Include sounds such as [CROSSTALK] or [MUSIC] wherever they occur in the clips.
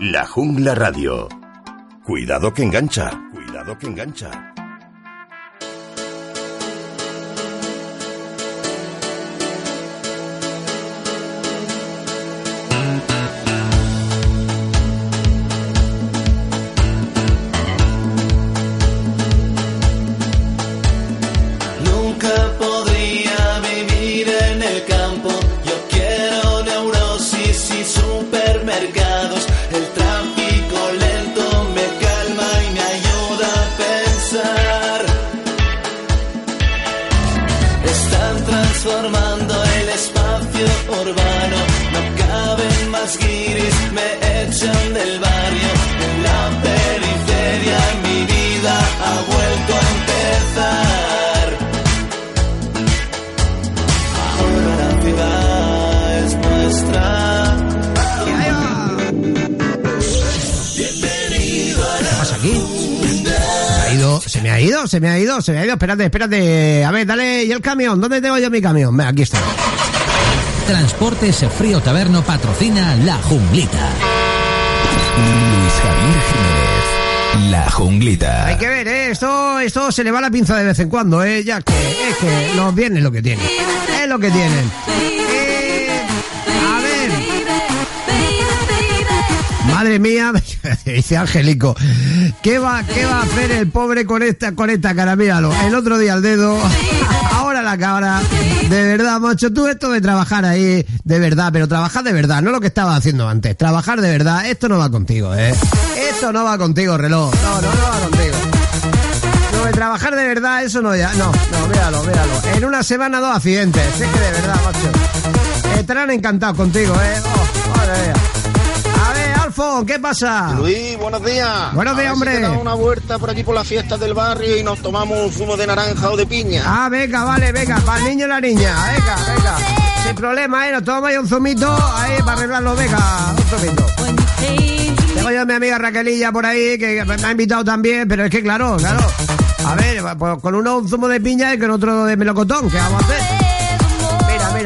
La Jungla Radio. Cuidado que engancha, cuidado que engancha. Se me ha ido. Espérate, espérate. A ver, dale. ¿Y el camión? ¿Dónde tengo yo mi camión? Aquí está. Transportes Frío Taberno patrocina La Junglita. Luis Javier Jiménez. La Junglita. Hay que ver, ¿eh? Esto, esto se le va la pinza de vez en cuando, ¿eh? Ya que es que los bienes lo que tienen. Es lo que tienen. Madre mía, [LAUGHS] dice Angélico, ¿qué va, ¿qué va a hacer el pobre con esta, con esta cara? Míralo, el otro día el dedo, [LAUGHS] ahora la cara. De verdad, macho, tú esto de trabajar ahí, de verdad, pero trabajar de verdad, no lo que estaba haciendo antes. Trabajar de verdad, esto no va contigo, ¿eh? Esto no va contigo, reloj. No, no, no va contigo. No, de trabajar de verdad, eso no ya. No, no, míralo, míralo. En una semana dos accidentes. De verdad, macho. Estarán encantados contigo, ¿eh? Oh. ¿Qué pasa? Luis, buenos días. Buenos días, hombre. Si una vuelta por aquí por las fiestas del barrio y nos tomamos un zumo de naranja o de piña. Ah, venga, vale, venga, para el niño y la niña, venga, venga. Sin problema, ¿eh? Nos tomamos ahí un zumito, ahí para arreglarlo, venga, un zumito. Tengo yo a mi amiga Raquelilla por ahí, que me ha invitado también, pero es que claro, claro. A ver, pues con uno un zumo de piña y con otro de melocotón, ¿qué vamos a hacer?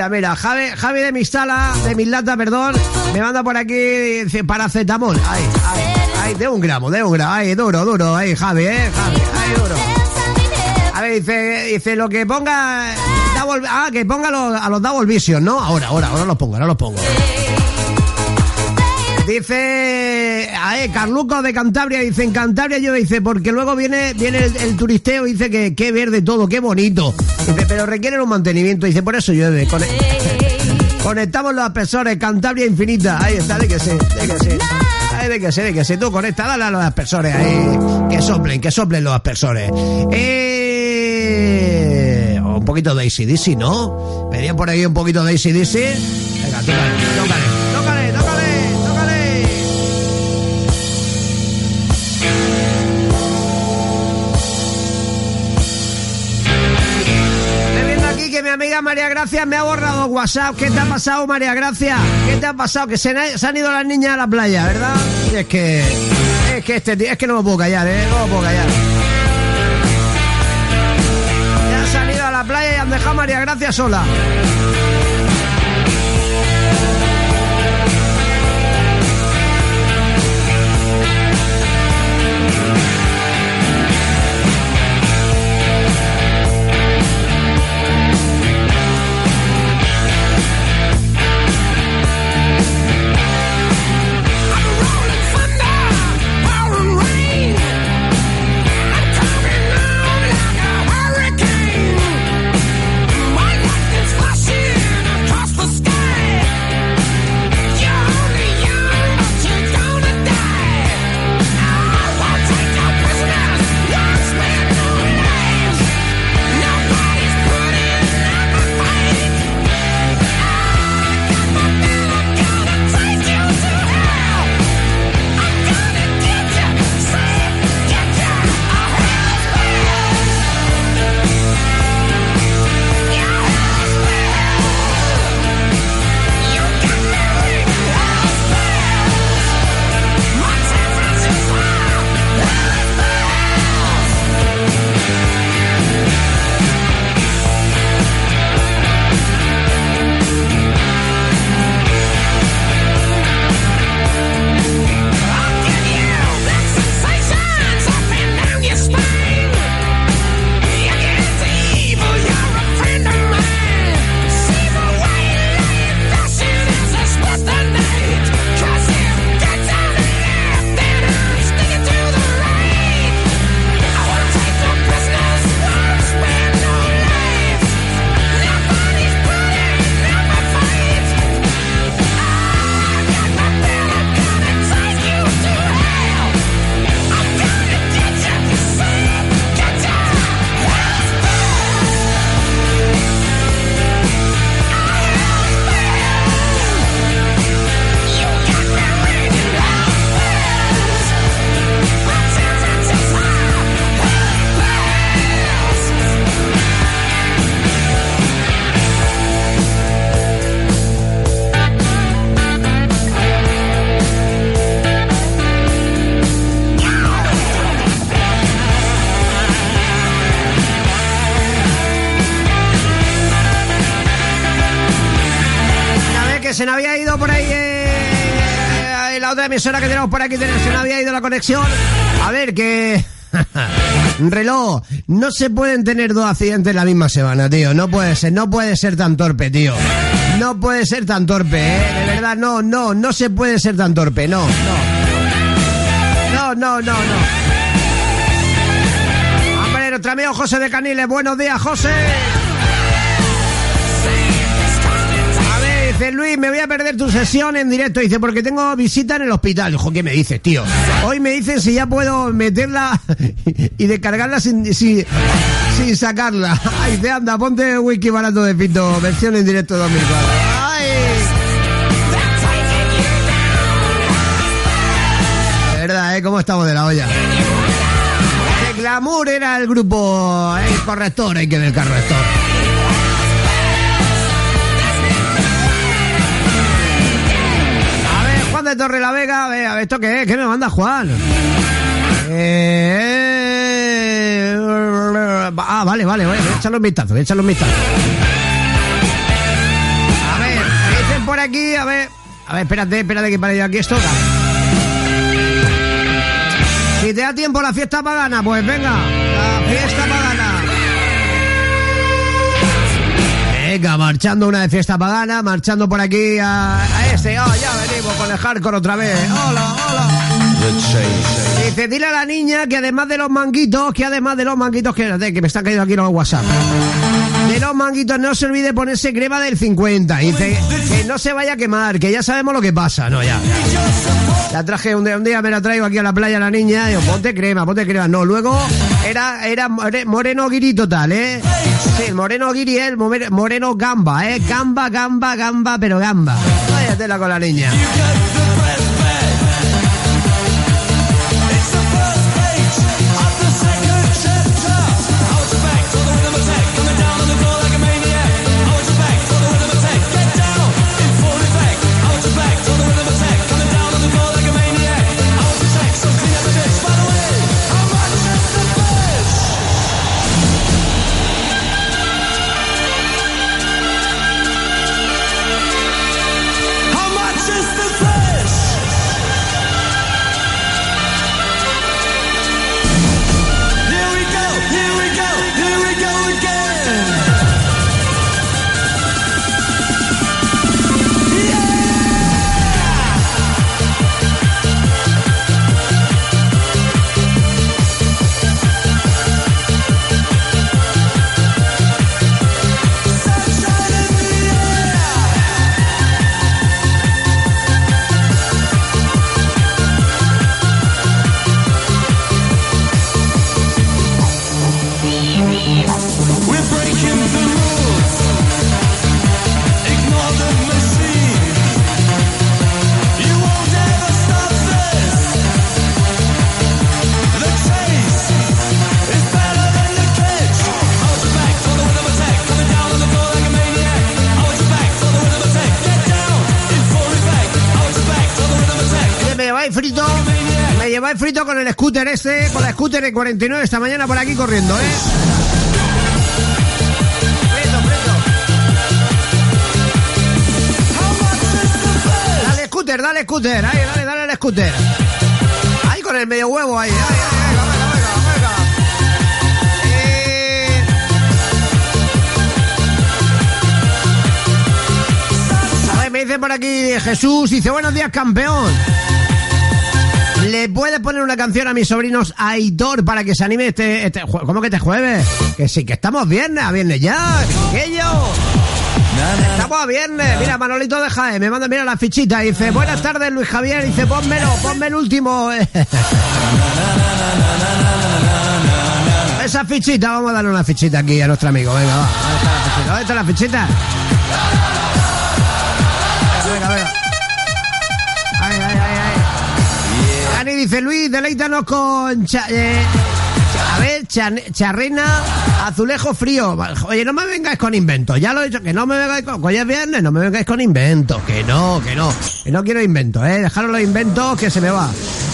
Mira, mira. Javi, Javi de Mistala, de Mislata, perdón, me manda por aquí paracetamol. Ay, ay, ay, de un gramo, de un gramo. Ay, duro, duro. Ay, Javi, eh, Javi, ay, duro. A ver, dice, dice lo que ponga. ah, que ponga a los Double Vision, ¿no? Ahora, ahora, ahora los pongo, ahora los pongo. Dice, eh, Carluco de Cantabria, dice, en Cantabria yo dice, porque luego viene, viene el, turisteo, dice que qué verde todo, qué bonito. Dice, pero requiere un mantenimiento, dice, por eso llueve. [LAUGHS] conectamos los aspersores, Cantabria infinita. Ahí está, de que sí, de que sí. Ahí de que sí, de que sí. Tú conecta, dale a los aspersores ahí. Que soplen, que soplen los aspersores. Eh, un poquito de ACDC, ¿no? Venía por ahí un poquito de ACDC. Venga, tócale, tócale. María Gracia me ha borrado WhatsApp. ¿Qué te ha pasado, María Gracia? ¿Qué te ha pasado? Que se, han ido las niñas a la playa, ¿verdad? Y es que. Es que este es que no me puedo callar, ¿eh? No me puedo callar. Ya han salido a la playa y han dejado a María Gracia sola. Emisora que tenemos por aquí, se había ido la conexión. A ver, que... [LAUGHS] Reloj, no se pueden tener dos accidentes en la misma semana, tío. No puede ser, no puede ser tan torpe, tío. No puede ser tan torpe, ¿eh? De verdad, no, no, no se puede ser tan torpe, no, no. No, no, no, no. Hombre, nuestro amigo José de Caniles, buenos días, José. Dice Luis, me voy a perder tu sesión en directo. Dice, porque tengo visita en el hospital. Dijo, ¿qué me dices, tío? Hoy me dicen si ya puedo meterla y descargarla sin, sin, sacarla. Ay, te anda, ponte wiki barato de pito, versión en directo 2004. ¡Ay! De verdad, ¿eh? ¿Cómo estamos de la olla? El glamour era el grupo, el corrector, hay que ver el corrector. Torre la Vega. A ver, a ver, ¿esto qué es? ¿Qué me manda Juan? Eh... Ah, vale, vale, voy a echarle un vistazo, voy a un vistazo. A ver, por aquí, a ver. A ver, espérate, espérate que para yo aquí esto. Si te da tiempo la fiesta pagana, pues venga, la fiesta pagana. Venga, marchando una de fiesta pagana, marchando por aquí a, este. Oh, ya con el hardcore otra vez. Hola, hola. Dice, dile a la niña que además de los manguitos, que además de los manguitos, que, que me están cayendo aquí los WhatsApp. De los manguitos no se olvide ponerse crema del 50. Dice que no se vaya a quemar, que ya sabemos lo que pasa. No, ya. La traje un día, un día me la traigo aquí a la playa la niña. Y yo, ponte crema, ponte crema. No, luego era, era moreno guiri total, ¿eh? Sí, el moreno guiri el moreno gamba, ¿eh? Gamba, gamba, gamba, pero gamba. Váyatela con la niña. Con el scooter este, con la scooter de 49 esta mañana por aquí corriendo, ¿eh? Dale scooter, dale scooter, ahí, dale, dale al scooter. Ahí con el medio huevo ahí, venga, venga, venga. A ver, me dice por aquí Jesús, dice buenos días campeón. ¿Le puedes poner una canción a mis sobrinos Aitor para que se anime este, este ¿Cómo que te jueves? Que sí, que estamos viernes, a viernes ya, yo Estamos a viernes. Mira, Manolito de Jae, me manda, mira la fichita. Dice, buenas tardes, Luis Javier. Dice, pónmelo, ponme el último. [LAUGHS] Esa fichita, vamos a darle una fichita aquí a nuestro amigo. Venga, va. ¿Dónde está la fichita? ¿Dónde está la fichita? Dice Luis, deleítanos con... Eh, a ver, charrena, azulejo frío. Oye, no me vengáis con inventos. Ya lo he dicho, que no me vengáis con... Hoy es viernes, no me vengáis con inventos. Que no, que no. Que no quiero inventos, ¿eh? Dejaros los inventos que se me va.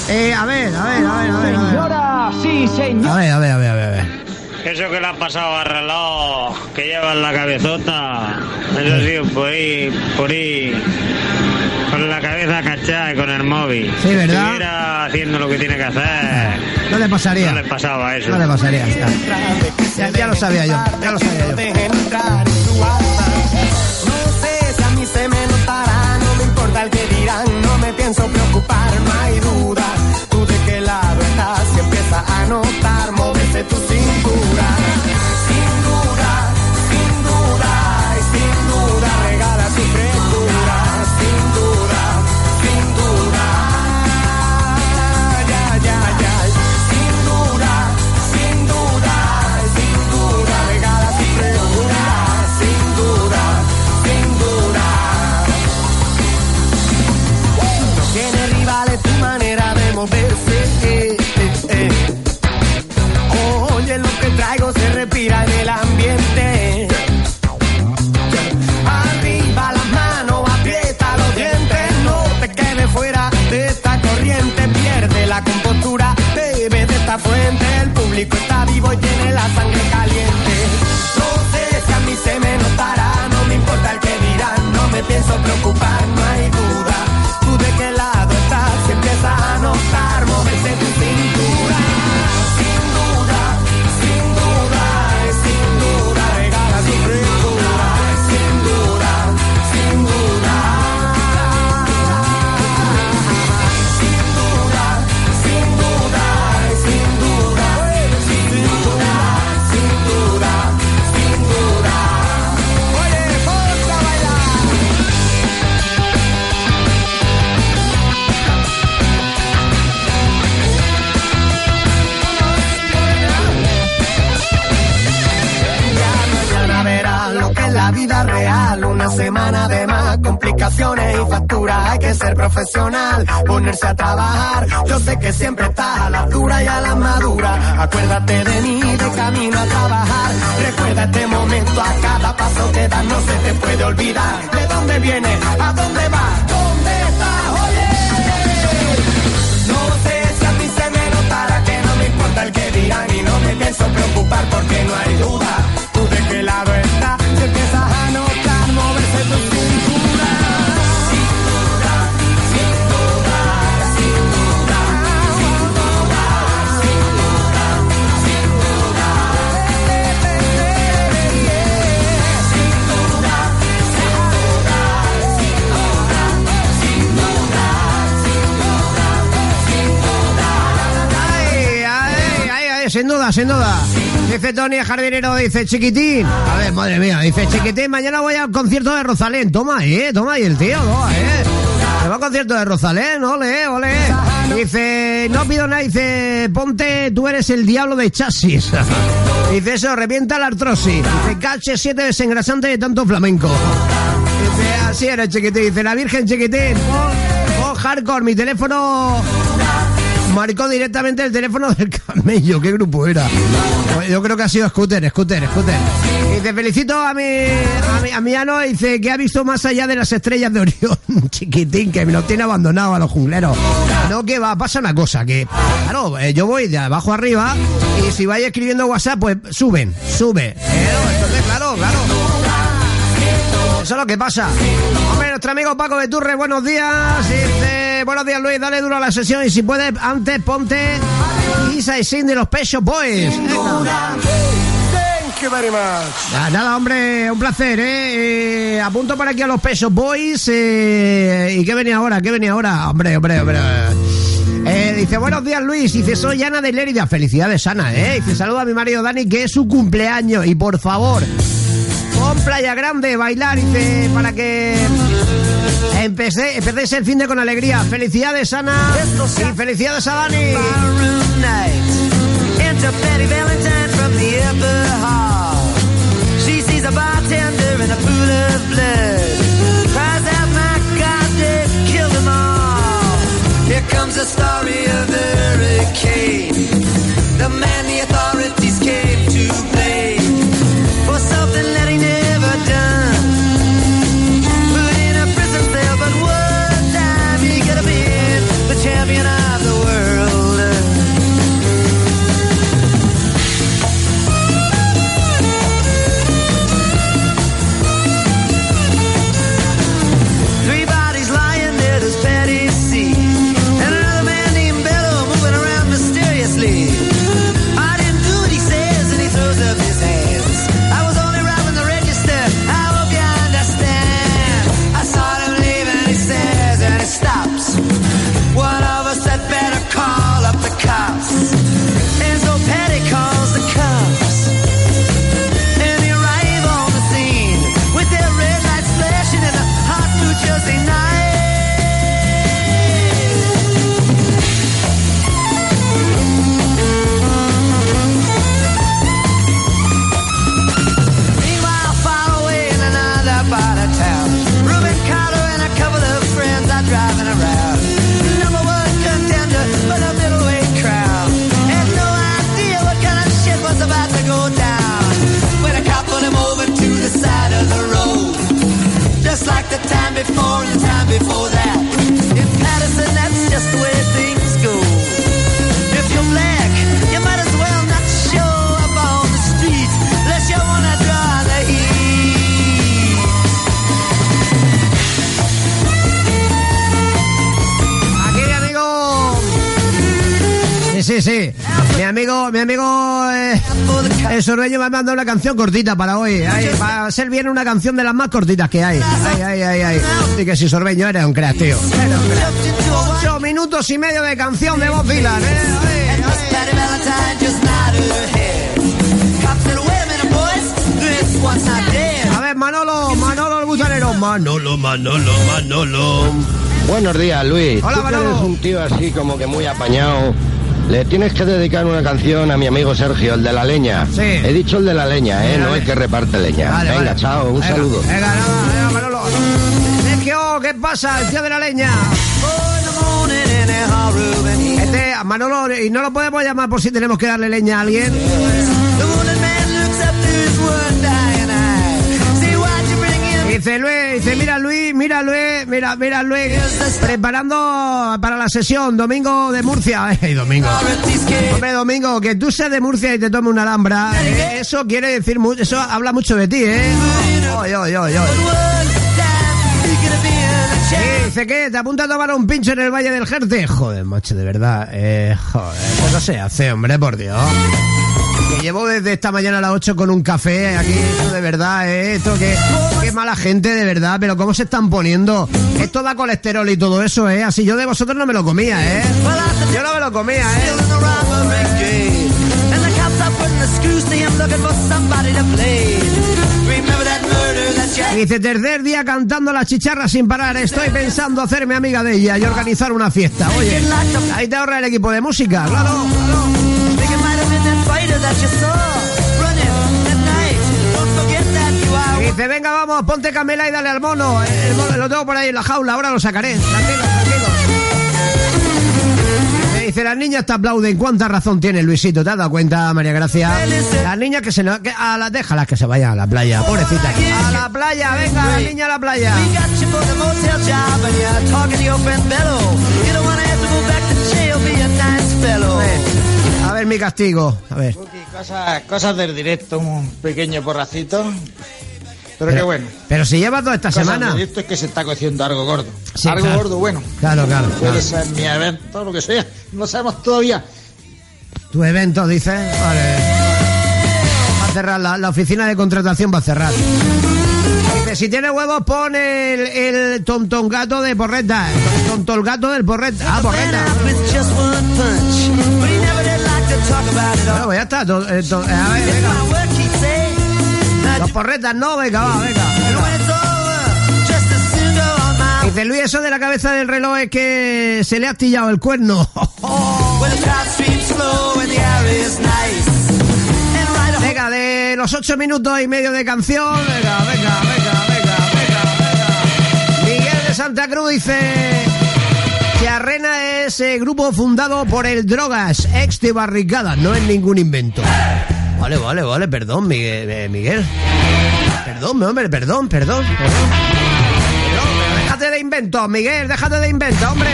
Eh, a ver, a ver, a ver, a ver. Señora, sí, señor. A ver, a ver, a ver, a ver. Eso que le ha pasado a reloj, que lleva en la cabezota. Eso sí, por ahí, por ahí. Con la cabeza cachada y con el móvil. Sí, ¿verdad? Si estuviera haciendo lo que tiene que hacer, No le pasaría. no le pasaba eso. No le pasaría. Ya, Ya, ya lo sabía yo. Ya lo sabía yo. No sé si a mí se me notará, no me importa el que dirán, no me pienso preocupar, no hay duda. Tú de qué lado estás, si empieza a notar, moverse tu preocupar, no hay y facturas. Hay que ser profesional, ponerse a trabajar. Yo sé que siempre estás a la altura y a la madura. Acuérdate de mí, de camino a trabajar. Recuerda este momento a cada paso que das. No se te puede olvidar de dónde vienes, a dónde vas, dónde estás. Oye. No sé si a ti se me notará que no me importa el que dirán y no me pienso preocupar porque no hay duda. Ay, ay, ay, sin duda, sin duda. Dice Tony el Jardinero, dice chiquitín. A ver, madre mía, dice chiquitín, mañana voy al concierto de Rosalén. Toma ahí, eh, toma ahí el tío, toma, eh. Se va al concierto de Rosalén, ole, ole. Dice, no pido nada, dice, ponte, tú eres el diablo de chasis. [LAUGHS] Dice eso, revienta la artrosis. Dice, cache 7 desengrasante de tanto flamenco. Dice, así eres chiquitín. Dice, la Virgen chiquitín, pon, pon hardcore, mi teléfono marcó directamente el teléfono del camello. ¿Qué grupo era? Yo creo que ha sido Scooter, Scooter, Scooter. Y dice, felicito a mi, a mi, a mi ano, dice, que ha visto más allá de las estrellas de Orión, [LAUGHS] chiquitín, que me lo tiene abandonado a los jungleros. No, que va, pasa una cosa, que, claro, eh, yo voy de abajo arriba, y si vais escribiendo WhatsApp, pues suben, sube. Eh, entonces, claro, claro. Eso es lo que pasa. Hombre, nuestro amigo Paco Beturre, buenos días. Dice, buenos días Luis, dale duro a la sesión y si puedes, antes ponte Isa y Sin de los Pecho Boys. Thank you very much. Nada, hombre, un placer, ¿eh? Eh, apunto para aquí a los Pesos Boys. eh, ¿Y qué venía ahora? ¿Qué venía ahora? Hombre, hombre, hombre. Eh, dice, buenos días Luis, dice, soy Ana de Lérida, felicidades Ana, ¿eh? Dice, saluda a mi marido Dani, que es su cumpleaños, y por favor, con Playa Grande, bailar, dice, para que empecé, empecéis el fin de con alegría. Felicidades Ana, y felicidades a Dani. Here comes the story of the hurricane. Sorbeño me ha mandado una canción cortita para hoy. Ay, va a ser bien una canción de las más cortitas que hay. Ay, ay, ay, ay. Y que si sorbeño eres un crack, tío. Eres un crack. Ocho minutos y medio de canción de voz Dylan, eh. Ay, ay. A. A ver, Manolo, Manolo el butanero. Manolo, Manolo, Manolo. Buenos días, Luis. Hola, Tú Manolo. eres un tío así como que muy apañado. Le tienes que dedicar una canción a mi amigo Sergio, el de la leña. Sí. He dicho el de la leña, ¿eh? No el venga. que reparte leña. Vale, venga, vale. chao, un Venga, saludo. Venga, venga, Manolo. Sergio, ¿qué pasa? El tío de la leña. Este, Manolo, y no lo podemos llamar por si tenemos que darle leña a alguien. Dice Luis, dice, mira Luis, mira Luis, mira, mira Luis, preparando para la sesión, domingo de Murcia. [LAUGHS] Ay, domingo. Hombre, Domingo, que tú seas de Murcia y te tome una alhambra, eh, eso quiere decir eso habla mucho de ti, ¿eh? Oy, oy, oy, dice que te apunta a tomar un pincho en el Valle del Jerte. Joder, macho, de verdad. Eh, joder, esto no se hace, hombre, por Dios. Que llevo desde esta mañana a las 8 con un café aquí, esto de verdad, eh, esto que, qué mala gente, de verdad, pero cómo se están poniendo. Esto da colesterol y todo eso, eh, así yo de vosotros no me lo comía, eh. Yo no me lo comía, eh. Y Dice, tercer día cantando la chicharra sin parar. Estoy pensando hacerme amiga de ella y organizar una fiesta. Oye, ahí te ahorra el equipo de música, claro, claro. Fighter that you saw running at night. Don't forget that you are. Y dice, venga, vamos, ponte camela y dale al mono. El mono lo tengo por ahí en la jaula, ahora lo sacaré. Tranquilo, tranquilo. Dice, las niñas te aplauden. ¿Cuánta razón tiene Luisito? ¿Te has dado cuenta, María Gracia? Las niñas que se... Que a las déjalas que se vayan a la playa, pobrecita. A la playa, venga, la niña a la playa. Ver mi castigo. A ver. Cosas, cosas del directo, un pequeño porracito. Pero, qué bueno. Pero si llevas toda esta Cosas semana. del directo es que se está cociendo algo gordo. Sí, algo claro. gordo, bueno. Claro, claro, Puede claro. ser mi evento, lo que sea. No sabemos todavía. Tu evento, dices. Vale. Va a cerrar, la, la oficina de contratación va a cerrar. Dice, si tiene huevos, pon el, el tontongato de porreta. Tontolgato del porreta. Ah, porreta. Está. eh, eh, a ver, venga. porretas no, venga, va, venga. my Dice Luis, eso de la cabeza del reloj es que se le ha astillado el cuerno. [LAUGHS] Venga, de los ocho minutos y medio de canción. Venga, venga, venga, venga, venga, venga. Miguel de Santa Cruz dice Arrena es eh, grupo fundado por el Drogas, ex de Barricada. No es ningún invento. Vale, vale, vale, perdón, Miguel. eh. Perdón, hombre, perdón, perdón. Perdón, déjate de invento, Miguel, déjate de invento, hombre.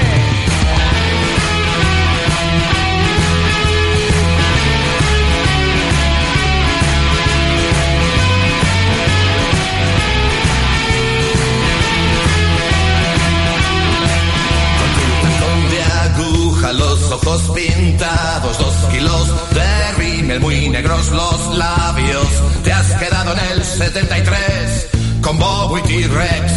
Ojos pintados, dos kilos de rímel muy negros los labios. Te has quedado en el 73 con Bobo y T-Rex.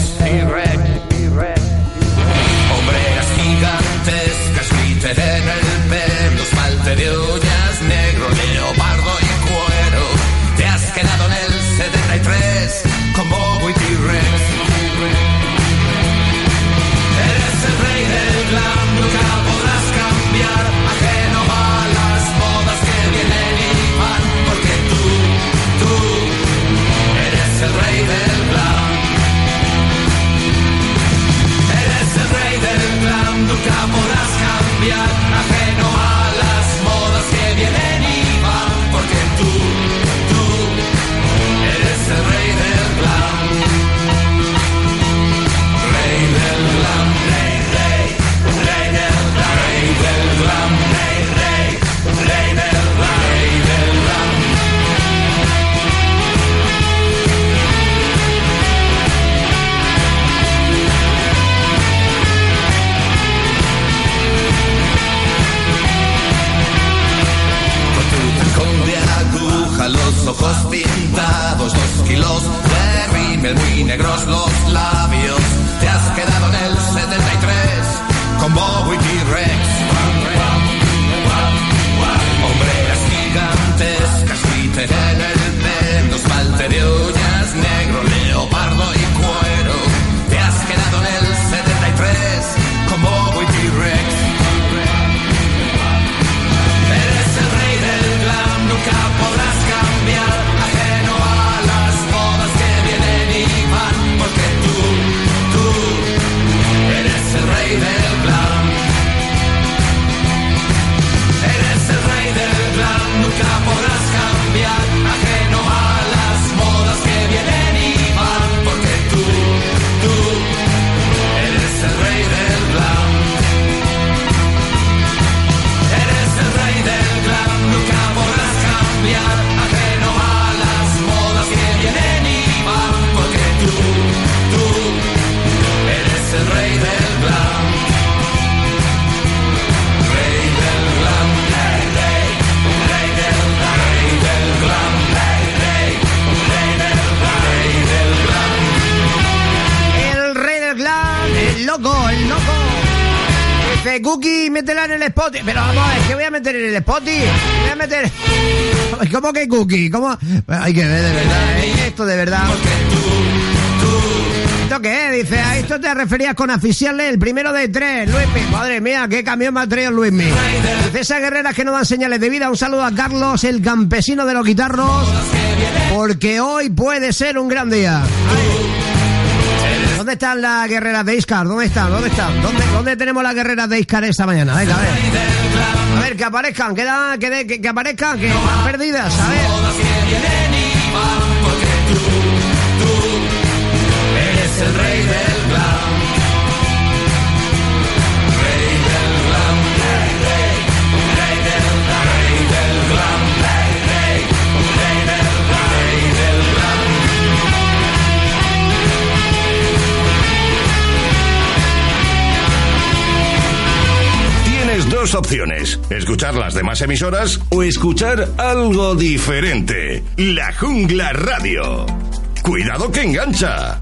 Hombreras gigantescas, glitter en el pelo, esmalte de uñas Dice, Cookie, métela en el spot. Pero vamos ver, ¿qué voy a meter en el spot? Voy a meter... ¿Cómo que Cookie? ¿Cómo? Hay que ver, de verdad, ¿eh? Esto de verdad. ¿Esto qué es? Dice, a esto te referías con aficiarle el primero de tres, Luismi. Madre mía, qué camión me ha traído Luismi. Dice, esas guerreras que no dan señales de vida. Un saludo a Carlos, el campesino de los guitarros. Porque hoy puede ser un gran día. ¿Dónde están las guerreras de Iscar? ¿Dónde están? ¿Dónde están? ¿Dónde, dónde tenemos las guerreras de Iscar esta mañana? Venga, a ver. A ver, que aparezcan, que, da- que, que- que aparezcan, que están perdidas, a ver. Opciones, escuchar las demás emisoras o escuchar algo diferente. La Jungla Radio. Cuidado que engancha.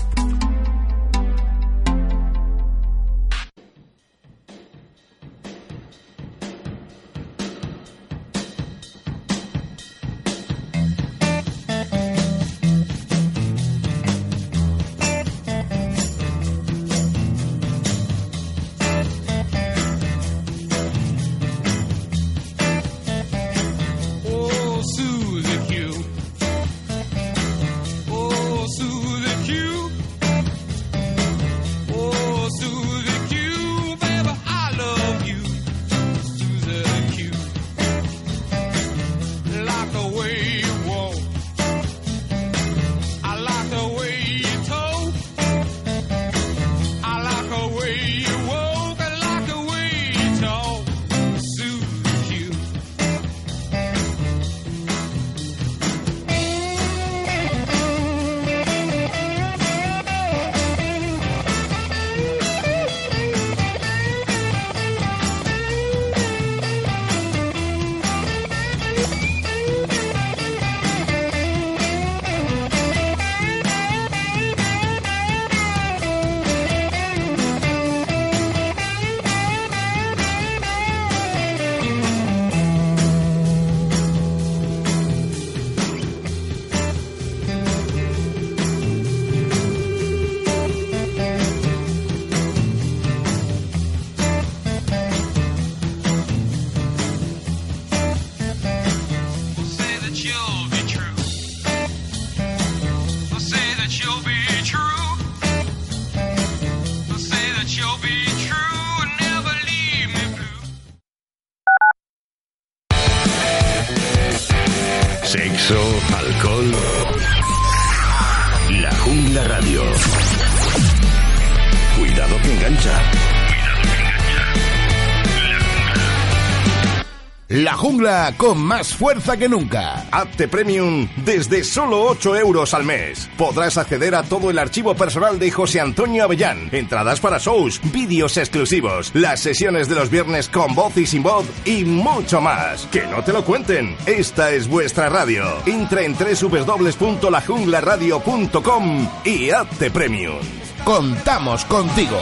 Jungla con más fuerza que nunca. Apte Premium desde solo 8 euros al mes. Podrás acceder a todo el archivo personal de José Antonio Avellán, entradas para shows, vídeos exclusivos, las sesiones de los viernes con voz y sin voz y mucho más. Que no te lo cuenten. Esta es vuestra radio. Entra en www.lajunglaradio.com y hazte Premium. Contamos contigo.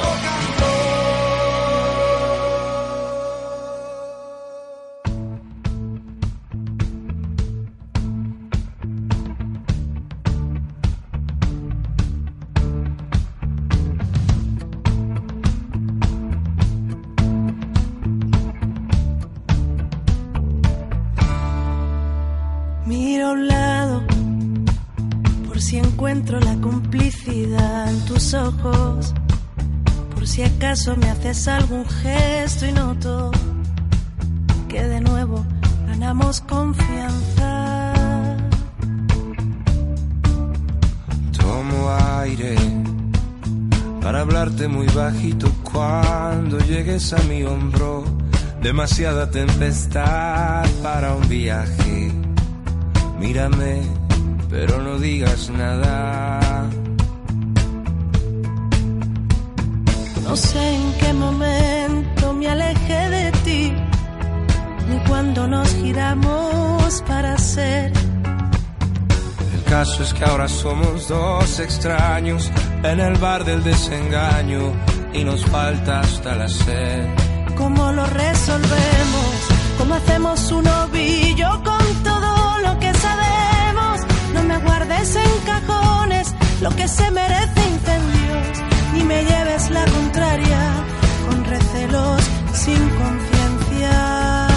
Acaso me haces algún gesto y noto que de nuevo ganamos confianza. Tomo aire para hablarte muy bajito cuando llegues a mi hombro. Demasiada tempestad para un viaje. Mírame, pero no digas nada. No sé en qué momento me alejé de ti, ni cuando nos giramos para ser. El caso es que ahora somos dos extraños en el bar del desengaño y nos falta hasta la sed. ¿Cómo lo resolvemos? ¿Cómo hacemos un ovillo con todo lo que sabemos? No me guardes en cajones lo que se merece incendios, ni me lleves la contraria con recelos sin conciencia.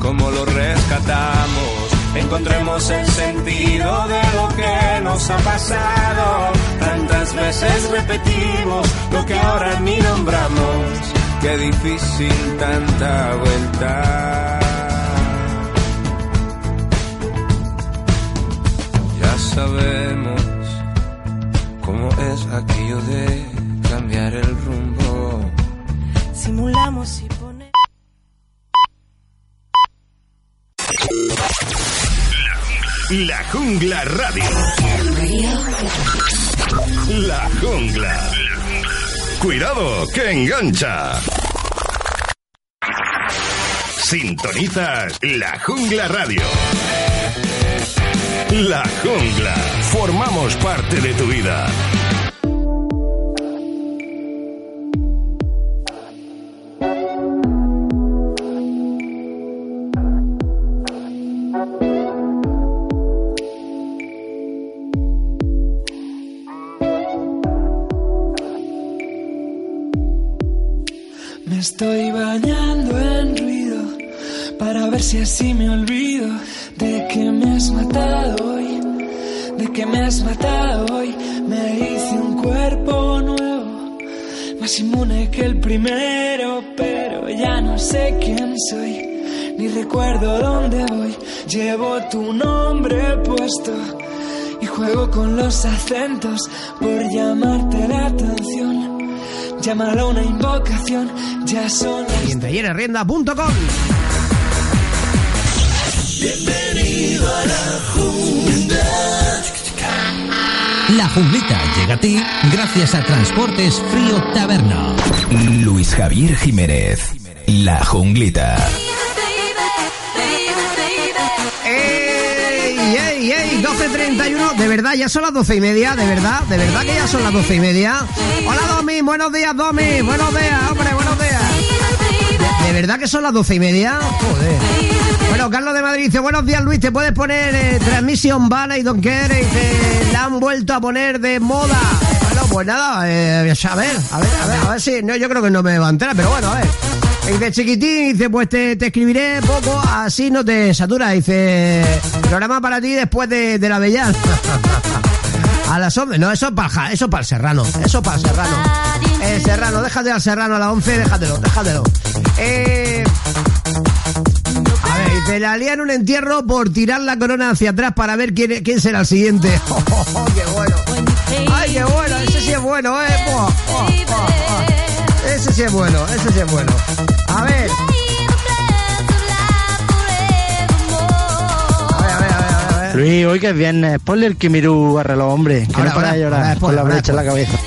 ¿Cómo lo rescatamos? Encontremos el sentido de lo que nos ha pasado. Tantas veces repetimos lo que ahora ni nombramos. Qué difícil tanta vuelta. Ya sabemos cómo es aquello de cambiar el rumbo. Simulamos y ponemos. La Jungla Radio. La Jungla. Cuidado, que engancha. Sintonizas La Jungla Radio. La Jungla. Formamos parte de tu vida. El primero, pero ya no sé quién soy, ni recuerdo dónde voy. Llevo tu nombre puesto y juego con los acentos por llamarte la atención. Llámalo una invocación, ya son las Y en talleresrienda.com. Bienvenido a la jungla. La Junglita llega a ti gracias a Transportes Frío Taberna. Luis Javier Jiménez. La Junglita. ¡Ey, ey, ey! 12.31. De verdad, ya son las 12 y media. De verdad, de verdad que ya son las 12 y media. Hola, Domi. Buenos días, Domi. Buenos días, hombre. Buenos días. ¿De, de verdad que son las 12 y media? Joder. Bueno, Carlos de Madrid dice, buenos días Luis, ¿te puedes poner eh, transmisión Bala y Don't Care? Y la han vuelto a poner de moda. Bueno, pues nada, eh, a ver, a ver, a ver, a ver si, no, yo creo que no me va a enterar, pero bueno, a ver. Dice chiquitín, dice, pues te, te escribiré poco, así no te saturas. Dice, programa para ti después de, de la Bellán. [LAUGHS] A las 11, no, eso es para, eso es para el Serrano, eso es para el Serrano. El Serrano, déjate al Serrano a las 11, déjatelo, déjatelo. Eh, dice, la lían un entierro por tirar la corona hacia atrás para ver quién, quién será el siguiente. Oh, [LAUGHS] ¡Qué bueno! ¡Ay, qué bueno! Ese sí es bueno, ¿eh? Ese sí es bueno, ese sí es bueno. A ver. Luis, hoy que es viernes, ponle el Kimiru a reloj, hombre. Que Ahora, no para de ahora, llorar ahora, con la brecha en la cabeza.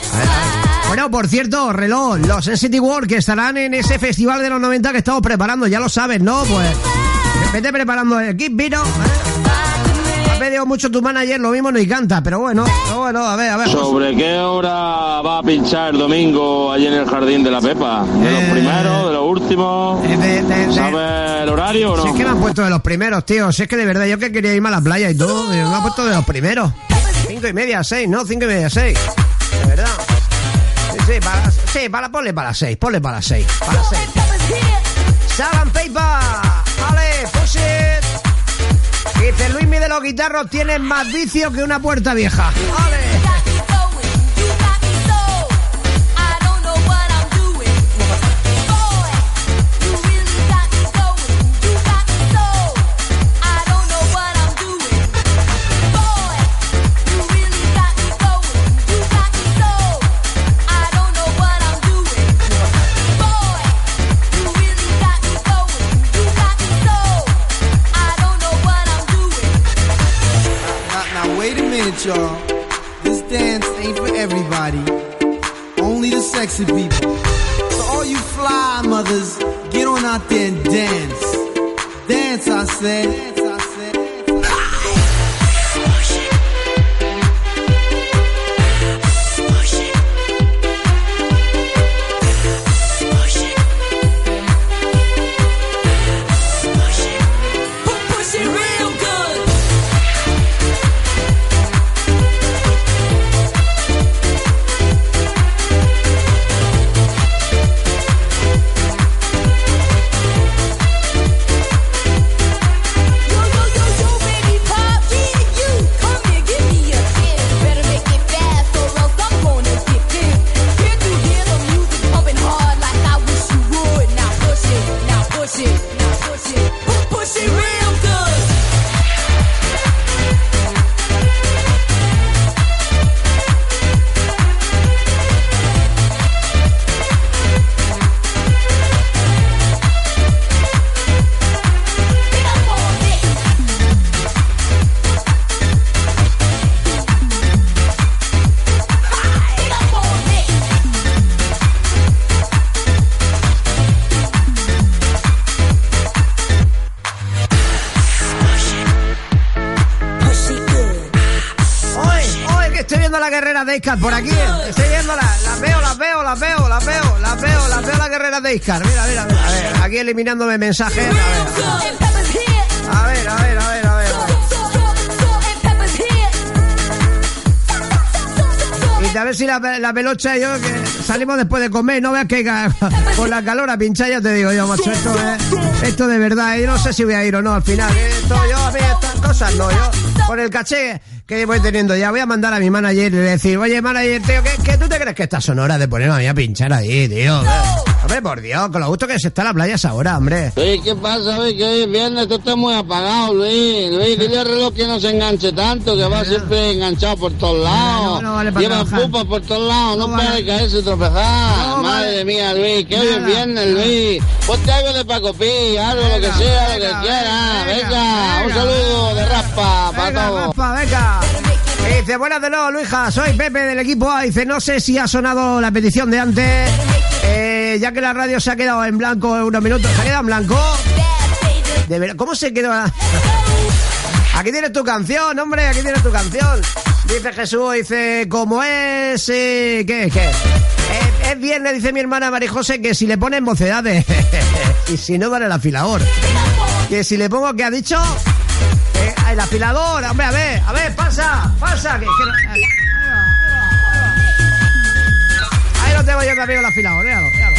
Bueno, por cierto, reloj, los City World que estarán en ese festival de los 90 que estamos preparando, ya lo sabes, ¿no? Pues vete preparando el kit vino. Ha pedido mucho tu manager, lo mismo no y canta, pero bueno, pero bueno, a ver, a ver. ¿Sobre qué hora va a pinchar el domingo allí en el jardín de la Pepa? ¿De Eh, los primeros, de los últimos? ¿Sabe el horario o no? Si es que me han puesto de los primeros, tío. Si es que de verdad yo que quería irme a la playa y todo, me han puesto de los primeros. Cinco y media, seis, ¿no? Cinco y media, seis. De verdad. Sí, sí, para, sí, para, ponle para las seis, ponle para las seis, para las seis. Sagan Paper. Dice Luismi de los guitarros tiene más vicio que una puerta vieja. ¡Ale! La guerrera de Iscar por aquí. eh. Estoy viéndola. Las veo, las veo, las veo, las veo, las veo, las veo la guerrera de Iscar. Mira, mira, mira. A ver, aquí eliminándome mensajes. A ver, a ver, a ver, a ver. a ver. Si la, la pelocha y yo que salimos después de comer, no veas que [LAUGHS] con la calor a pinchar, ya te digo yo, macho, esto, es- esto de verdad, y no sé si voy a ir o no al final. ¿eh? Esto, yo a mí estas cosas no, yo con el caché que voy teniendo ya voy a mandar a mi manager y decir, oye manager, tío, ¿qué, qué tú te crees que esta sonora de ponerme a mí a pinchar ahí, tío? Hombre, por Dios, con lo gusto que se está la playa esa hora, hombre. Luis, ¿qué pasa, Luis? Que hoy es viernes, tú estás muy apagado, Luis. Luis, dile al reloj que no se enganche tanto, que va siempre enganchado por todos lados. no, no vale para Lleva trabajar. pupa por todos lados, no, No puede caerse y tropezar. No Madre vale. mía, Luis, que hoy es viernes, Luis. Ponte algo de Paco Pi, algo, lo que sea, lo que quiera. Venga, un saludo de raspa para Venga, todos. Venga. Y dice, buenas de nuevo, Luija, soy Pepe del equipo A. Dice, no sé si ha sonado la petición de antes, eh, ya que la radio se ha quedado en blanco unos minutos. ¿Se ha quedado en blanco? De ver- ¿Cómo se quedó? [LAUGHS] Aquí tienes tu canción, hombre, aquí tienes tu canción. Dice Jesús, dice, como es... eh, ¿Qué? Eh, es viernes, dice mi hermana Marijose, que si le ponen mocedades. [LAUGHS] y si no, vale el afilador. Que si le pongo, ¿qué ha dicho? Eh, el afilador, hombre, a ver, a ver, pasa, pasa. Que, que no- ahí va, ahí lo tengo yo que el afilador, míralo, míralo.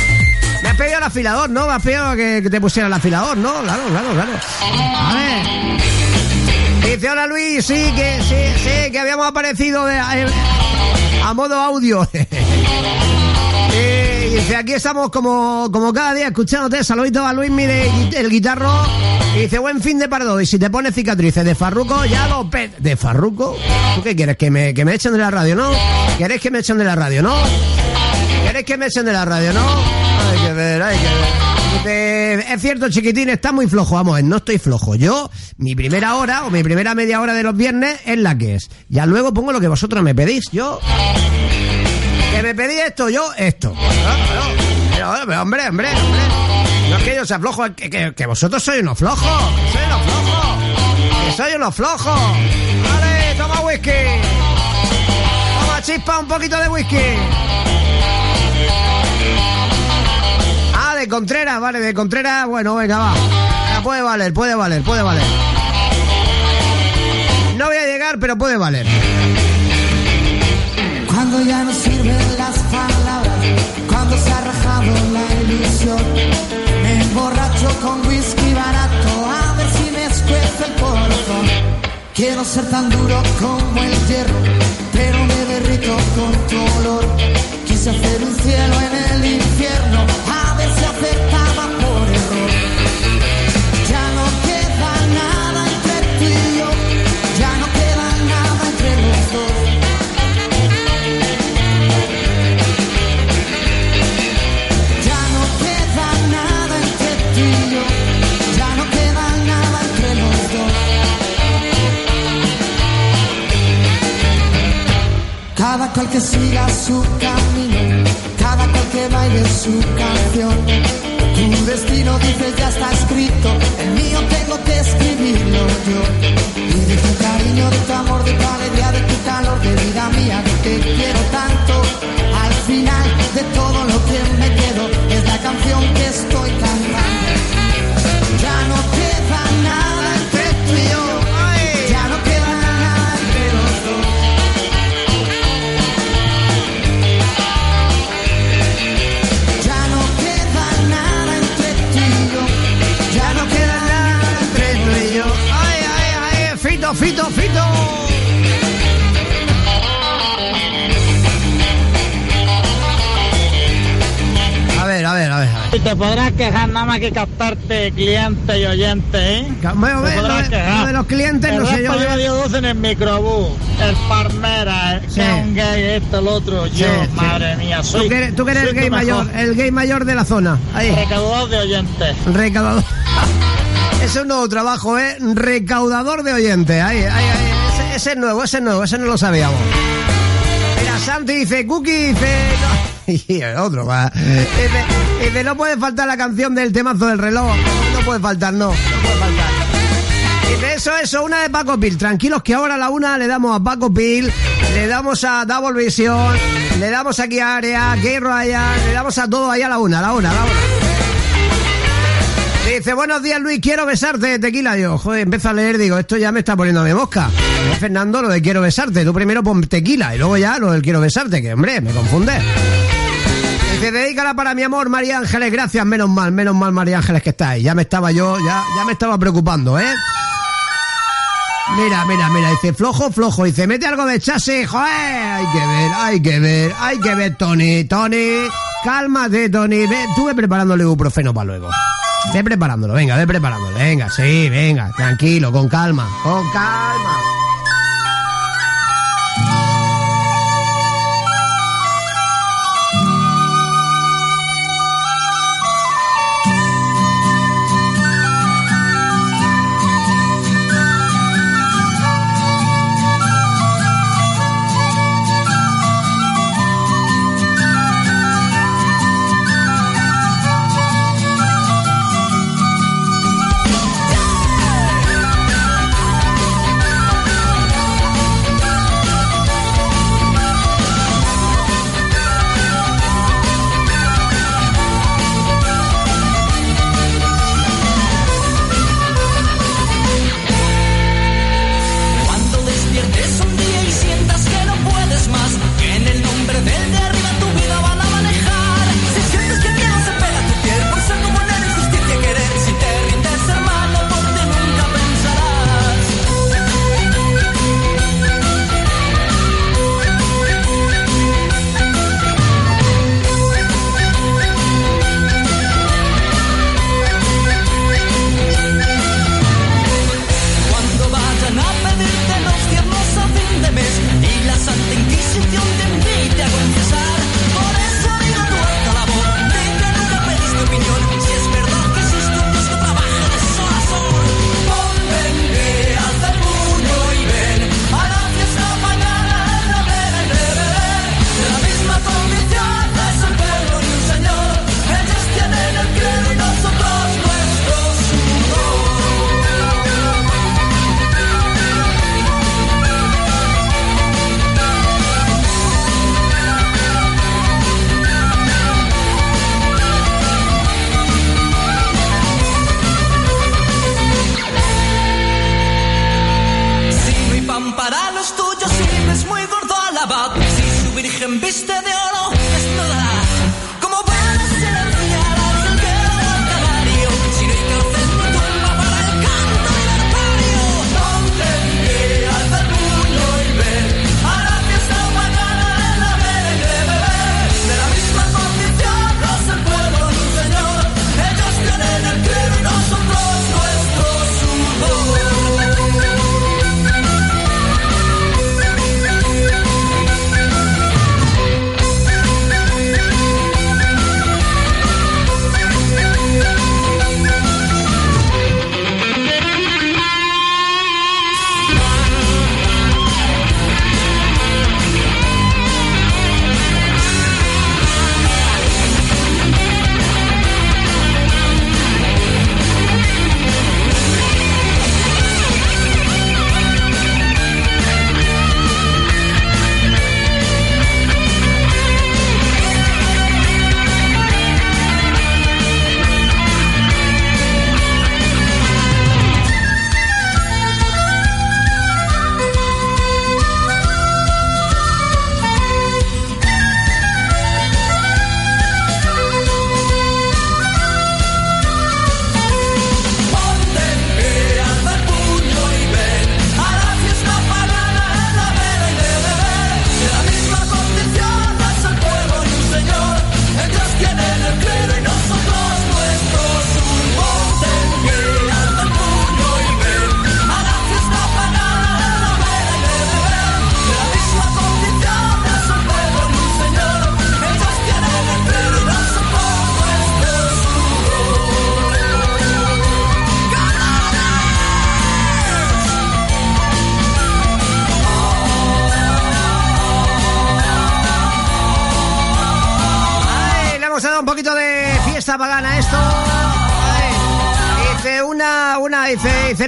Me has pedido el afilador, ¿no? Me has pedido que, que te pusiera el afilador, ¿no? Claro, claro, claro. A ver. Dice, hola Luis, sí, que sí, sí, que habíamos aparecido de- a, a modo audio. [LAUGHS] Dice, aquí estamos como, como cada día escuchándote. Saludito a Luis Mide, el guitarro. Y dice, buen fin de pardo. Y si te pones cicatrices de farruco, ya lo. ¿De farruco? ¿Tú qué quieres? ¿Que me, que me echen de la radio, no? ¿Queréis que me echen de la radio, no? ¿Queréis que me echen de la radio, no? Hay que ver, hay que ver. Es cierto, chiquitín, está muy flojo. Vamos, no estoy flojo. Yo, mi primera hora o mi primera media hora de los viernes es la que es. Ya luego pongo lo que vosotros me pedís. Yo que me pedí esto, yo esto. Pero, hombre, hombre, hombre. No es que yo sea flojo, que, que- vosotros sois unos flojos. Sois unos flojos. Que sois unos flojos. Vale, toma whisky. Toma chispa, un poquito de whisky. Ah, de Contreras, vale, de Contreras, bueno, venga, va. Puede valer, puede valer, puede valer. No voy a llegar, pero puede valer. Cuando ya no sirven las palabras, cuando se ha rajado la ilusión, me emborracho con whisky barato a ver si me escuece el corazón. Quiero ser tan duro como el hierro, pero me derrito con tu olor. Quise hacer un cielo en el infierno, a ver si aceptaba Cada cual que siga su camino, cada cual que baile su canción. Tu destino dices ya está escrito, el mío tengo que escribirlo yo. Te podrás quejar nada más que captarte cliente y oyente, ¿eh? Bueno, Te podrás de- quejar. lo de los clientes el no sé yo, Yo ¿eh? dio dos en el microbús, el farmera, ¿eh? Sí. que es un gay, esto, el otro, yo, Sí, sí. madre mía, soy. Tú que eres, tú que eres el gay mejor. mayor, el gay mayor de la zona. Ahí. Recaudador de oyentes. Recaudador. Ese [LAUGHS] es un nuevo trabajo, ¿eh? Recaudador de oyentes. Ahí, ahí, ahí. Ese, ese es nuevo, ese es nuevo, ese no lo sabíamos. Mira, Santi dice, Cookie dice... no. [LAUGHS] Y el otro va. Dice, dice, no puede faltar la canción del temazo del reloj. No puede faltar, no. No puede faltar. Dice, eso, eso, una de Paco Pil. Tranquilos que ahora a la una le damos a Paco Pil, le damos a Double Vision, le damos aquí a Area, Gay Ryan, le damos a todo ahí a la una, a la una, a la una. Dice, buenos días Luis, quiero besarte, tequila. Yo, joder, empiezo a leer, digo, esto ya me está poniendo mi mosca. Fernando, lo de quiero besarte. Tú primero pon tequila y luego ya lo del quiero besarte, que hombre, me confunde. Dice, dedícala para mi amor, María Ángeles. Gracias, menos mal, menos mal, María Ángeles, que estáis. Ya me estaba yo, ya, ya me estaba preocupando, ¿eh? Mira, mira, mira, dice flojo, flojo, dice mete algo de chasis, joder, hay que ver, hay que ver, hay que ver, Tony, Tony, cálmate, Tony, ve, tú ve preparándole ibuprofeno para luego. Ve preparándolo, venga, ve preparándolo, venga, sí, venga, tranquilo, con calma, con calma.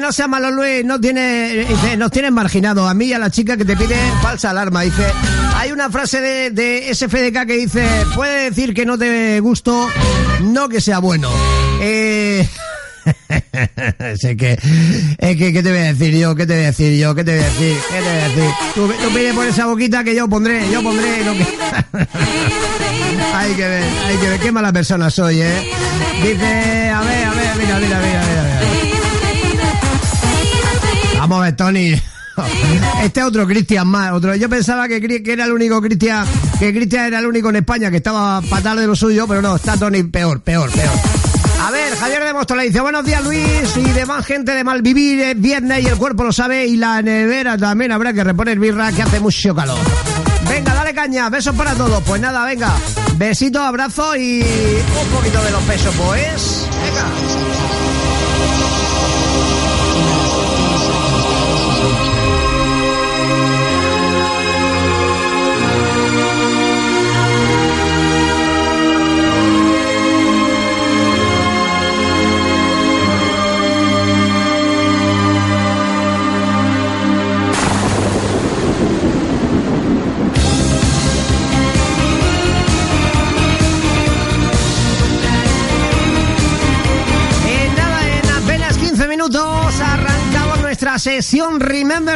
No sea malo Luis, no tiene, dice, nos tienes marginado a mí y a la chica que te pide falsa alarma. Dice, hay una frase de, de SFDK que dice, puede decir que no te gusto, no que sea bueno. Eh... [LAUGHS] sé que, es que, ¿qué te voy a decir yo? ¿Qué te voy a decir yo? ¿Qué te voy a decir? ¿Qué te voy a decir? Tú, tú pide por esa boquita que yo pondré, yo pondré lo que... [LAUGHS] hay que ver, hay que ver, qué mala persona soy, ¿eh? Dice, a ver, a ver, mira, mira, mira. mira. Vamos Tony. Este es otro Cristian más, otro. Yo pensaba que, era el único Cristian, que Cristian era el único en España que estaba fatal de lo suyo, pero no, está Tony peor, peor, peor. A ver, Javier de Mosto le dice, buenos días Luis, y demás gente de Malvivir, es viernes y el cuerpo lo sabe, y la nevera también habrá que reponer birra, que hace mucho calor. Venga, dale caña, besos para todos. Pues nada, venga, besitos, abrazos y un poquito de los besos, pues. Venga. Sesión Remember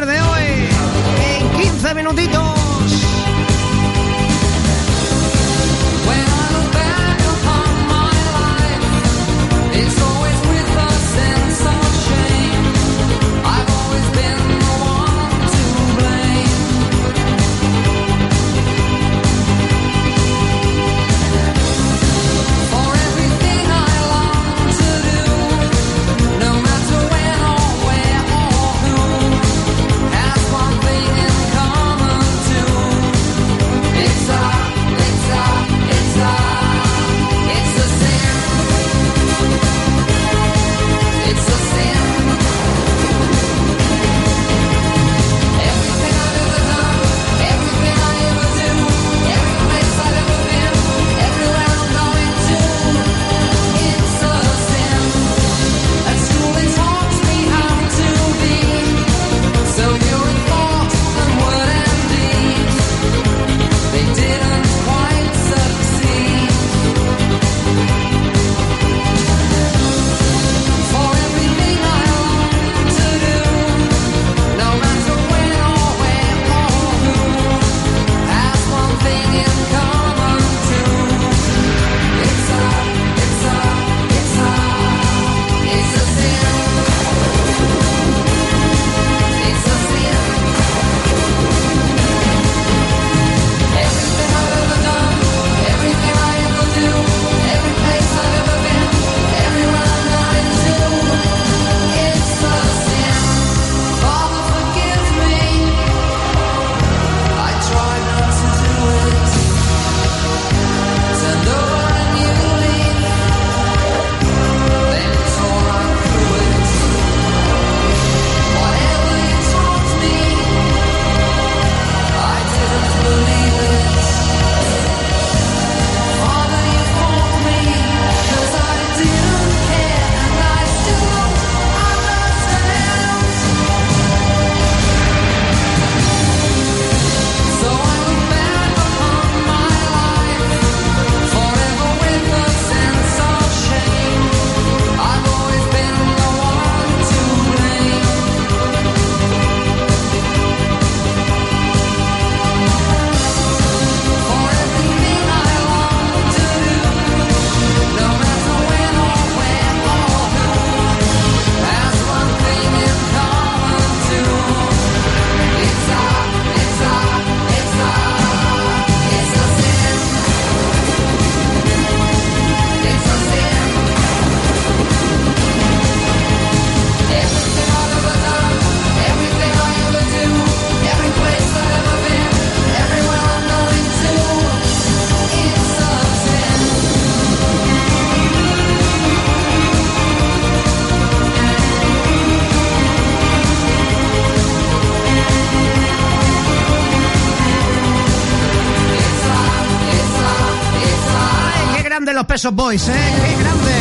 Pesos Boys, ¿eh? ¡Qué grande!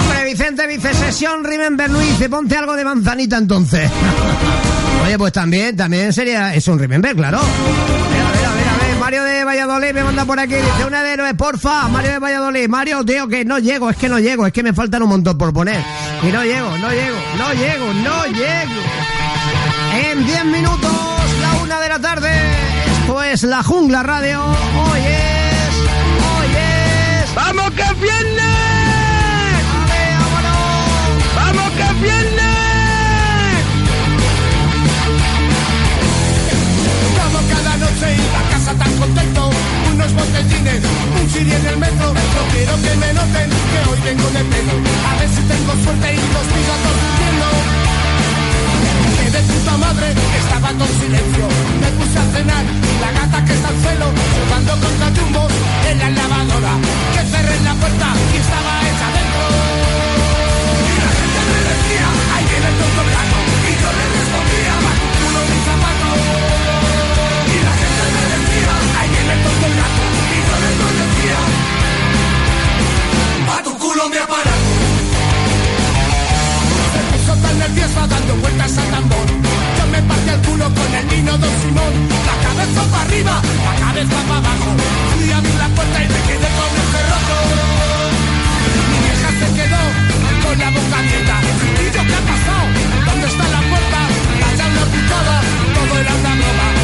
Hombre, Vicente dice sesión Remember Luis, ponte algo de manzanita entonces. [LAUGHS] Oye, pues también, también sería, es un Remember, claro. Mario de Valladolid me manda por aquí, dice una de héroes, porfa, Mario de Valladolid, Mario, tío, que no llego, es que no llego, es que me faltan un montón por poner. Y no llego, no llego, no llego, no llego. En 10 minutos, la una de la tarde, esto es La Jungla Radio, es... ¡Vamos que es! ¡Vamos que es viernes! Como cada noche iba a casa tan contento Unos botellines, un chiri en el metro No quiero que me noten que hoy vengo de pelo A ver si tengo suerte y los pido Que puta madre. Estaba todo en silencio. Me puse a cenar. La gata que está al celo Jugando contra chumbos en la lavadora. Que cerré la puerta y estaba hecha dentro. Y la gente me decía, ahí viene el tonto blanco Y yo le respondía, tu culo mi zapato y la gente me decía, ahí viene el tonto gato Y yo les decía, va tu culo mi aparato nerviosa dando vueltas al tambor. Yo me partí el culo con el vino Don Simón. La cabeza para arriba, la cabeza para abajo. Fui a abrir la puerta y me quedé con el cerrojo Mi vieja se quedó con la boca abierta. ¿Y yo qué ha pasado? ¿Dónde está la puerta? La putada, todo era una broma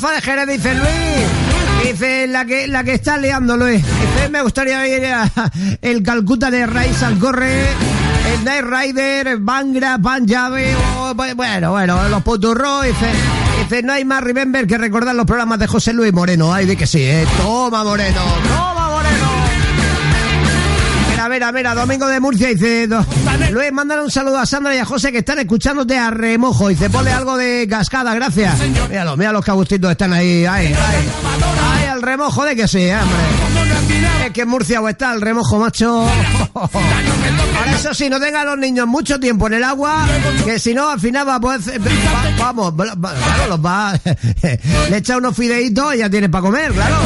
Rafa de Jerez dice Luis. Dice la que la que está liando Luis. Dice, me gustaría ir a el Calcuta de Raiz al corre. El Night Rider, Bangra, Panjabe, o- bueno, bueno, los puturros, dice, dice, no hay más Remember que recordar los programas de José Luis Moreno. Ay, de que sí, eh. Toma, Moreno, toma. Mira, mira, Domingo de Murcia dice, do- Luis, mándale un saludo a Sandra y a José que están escuchándote a remojo. Dice, ponle algo de cascada, gracias. Míralo, mira los que agustitos están ahí, ay, ay. Ay, al remojo de que sí, eh, hombre. Es que en Murcia o está el remojo, macho. [LAUGHS] Ahora eso sí, no tengan los niños mucho tiempo en el agua, que si no, al final va a poder... va- vamos, va- va- claro, los va... [LAUGHS] Le echa unos fideitos y ya tienes para comer, claro.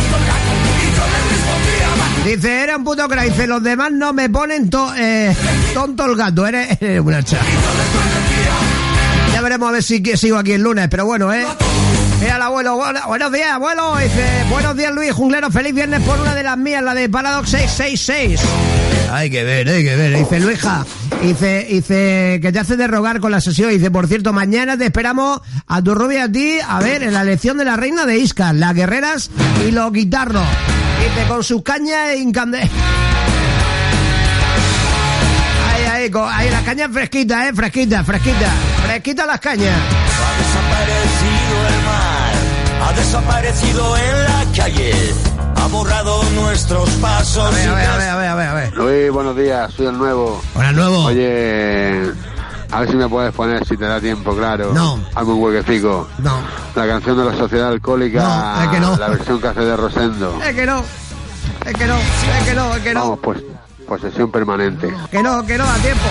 Dice, era un puto crack. Los demás no me ponen to- eh, tonto el gato. Eres, eres una cha. Ya veremos a ver si sigo aquí el lunes, pero bueno, ¿eh? Mira el abuelo, bueno- buenos días, abuelo. Dice, buenos días, Luis Junglero. Feliz viernes por una de las mías, la de Paradox 666. Hay que ver, hay que ver. Dice Luija, dice, dice que te hace de rogar con la sesión. Dice, por cierto, mañana te esperamos a tu rubia y a ti a ver en la elección de la reina de Iscar, las guerreras y los guitarros. Dice, con sus cañas incandescentes. Ahí, ahí, con- ahí, las cañas fresquitas, eh, fresquita, fresquita. Fresquita las cañas. Ha desaparecido el ha desaparecido en la calle, ha borrado nuestros pasos. A ver, y a ver, a ver, a ver, a ver, a ver. Luis, buenos días, soy el nuevo. Hola, nuevo. Oye, a ver si me puedes poner, si te da tiempo, claro. No. Hazme un huequecico. No. La canción de la Sociedad Alcohólica, No, es que no. la versión que hace de Rosendo. Es que no, es que no, es que no, es que no, Vamos, pues, posesión permanente. que no, que no da tiempo.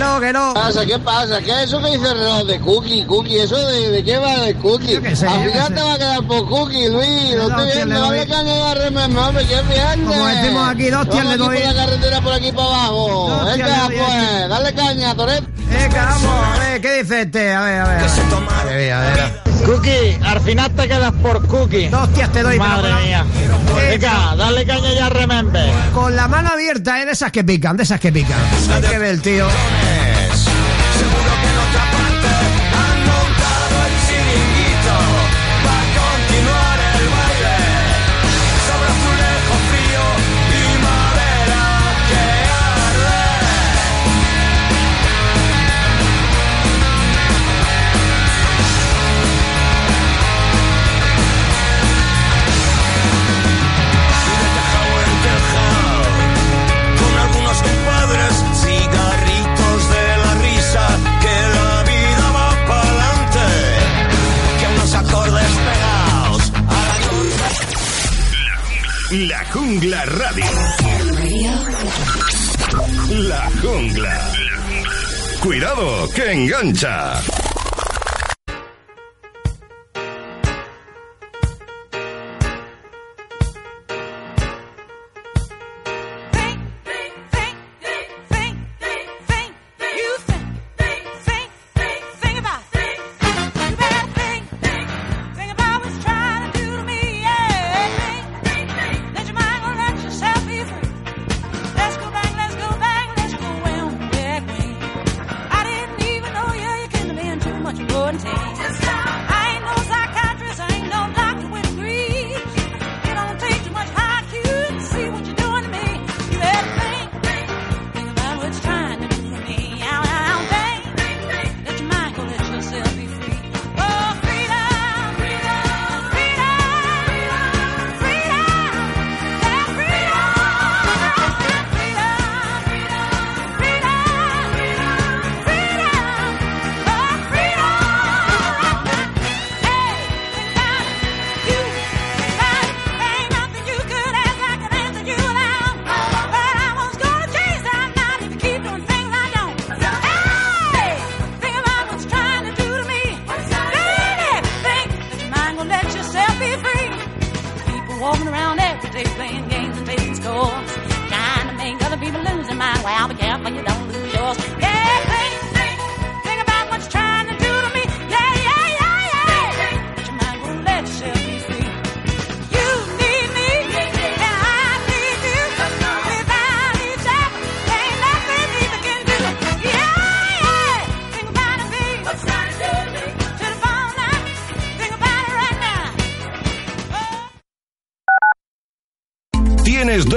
Que no, que no. ¿Qué pasa? ¿Qué pasa? ¿Qué es eso que dice reloj de cookie? Cookie, ¿eso de, de qué va de cookie? Yo qué sé, Al qué final te va a quedar por cookie, Luis. Dos estoy viendo, le doy. dale caña y arrememe, hombre, que es viernes. Como decimos aquí, dos tías le doy. por la carretera por aquí para abajo. Venga, le pues, dale caña, Toret. Venga, vamos, a ver, ¿qué dice este? A ver, a ver. A ver, a ver. Cookie, al final te quedas por Cookie. Dos tías te doy, Madre mía. Venga, dale caña ya remember. Con la mano abierta, ¿eh? De esas que pican, de esas que pican. Hay que ver, tío. La Jungla Radio. La Jungla. Cuidado, que engancha.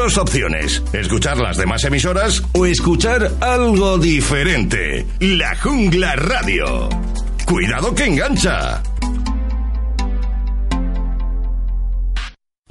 Dos opciones, escuchar las demás emisoras o escuchar algo diferente. La Jungla Radio. Cuidado que engancha.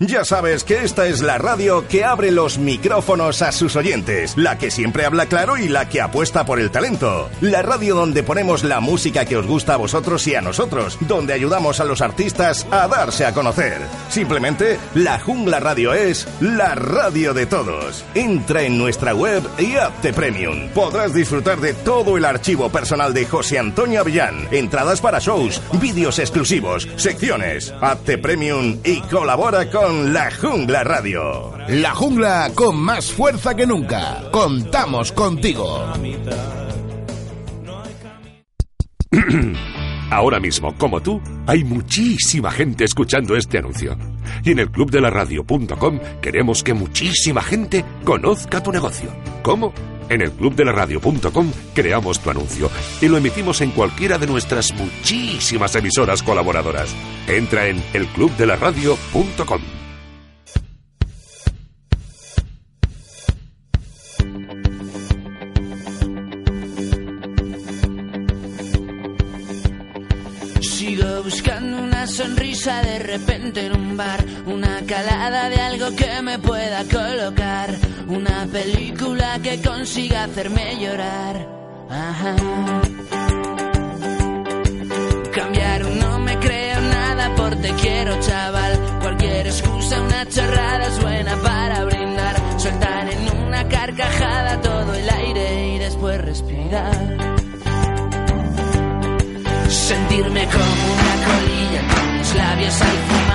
Ya sabes que esta es la radio que abre los micrófonos a sus oyentes, la que siempre habla claro y la que apuesta por el talento. La radio donde ponemos la música que os gusta a vosotros y a nosotros, donde ayudamos a los artistas a darse a conocer. Simplemente, la Jungla Radio es la radio de todos. Entra en nuestra web y hazte premium. Podrás disfrutar de todo el archivo personal de José Antonio Avellán, entradas para shows, vídeos exclusivos, secciones. Hazte premium y colabora con la Jungla Radio. La jungla con más fuerza que nunca. Contamos contigo. [CLEARS THROAT] Ahora mismo, como tú, hay muchísima gente escuchando este anuncio. Y en el clubdelaradio.com queremos que muchísima gente conozca tu negocio. ¿Cómo? En el clubdelaradio.com creamos tu anuncio y lo emitimos en cualquiera de nuestras muchísimas emisoras colaboradoras. Entra en elclubdelaradio.com. sonrisa de repente en un bar, una calada de algo que me pueda colocar, una película que consiga hacerme llorar. Ajá. Cambiar un no me creo nada por te quiero chaval, cualquier excusa, una chorrada es buena para brindar, soltar en una carcajada todo el aire y después respirar. Sentirme como una colilla labios fuego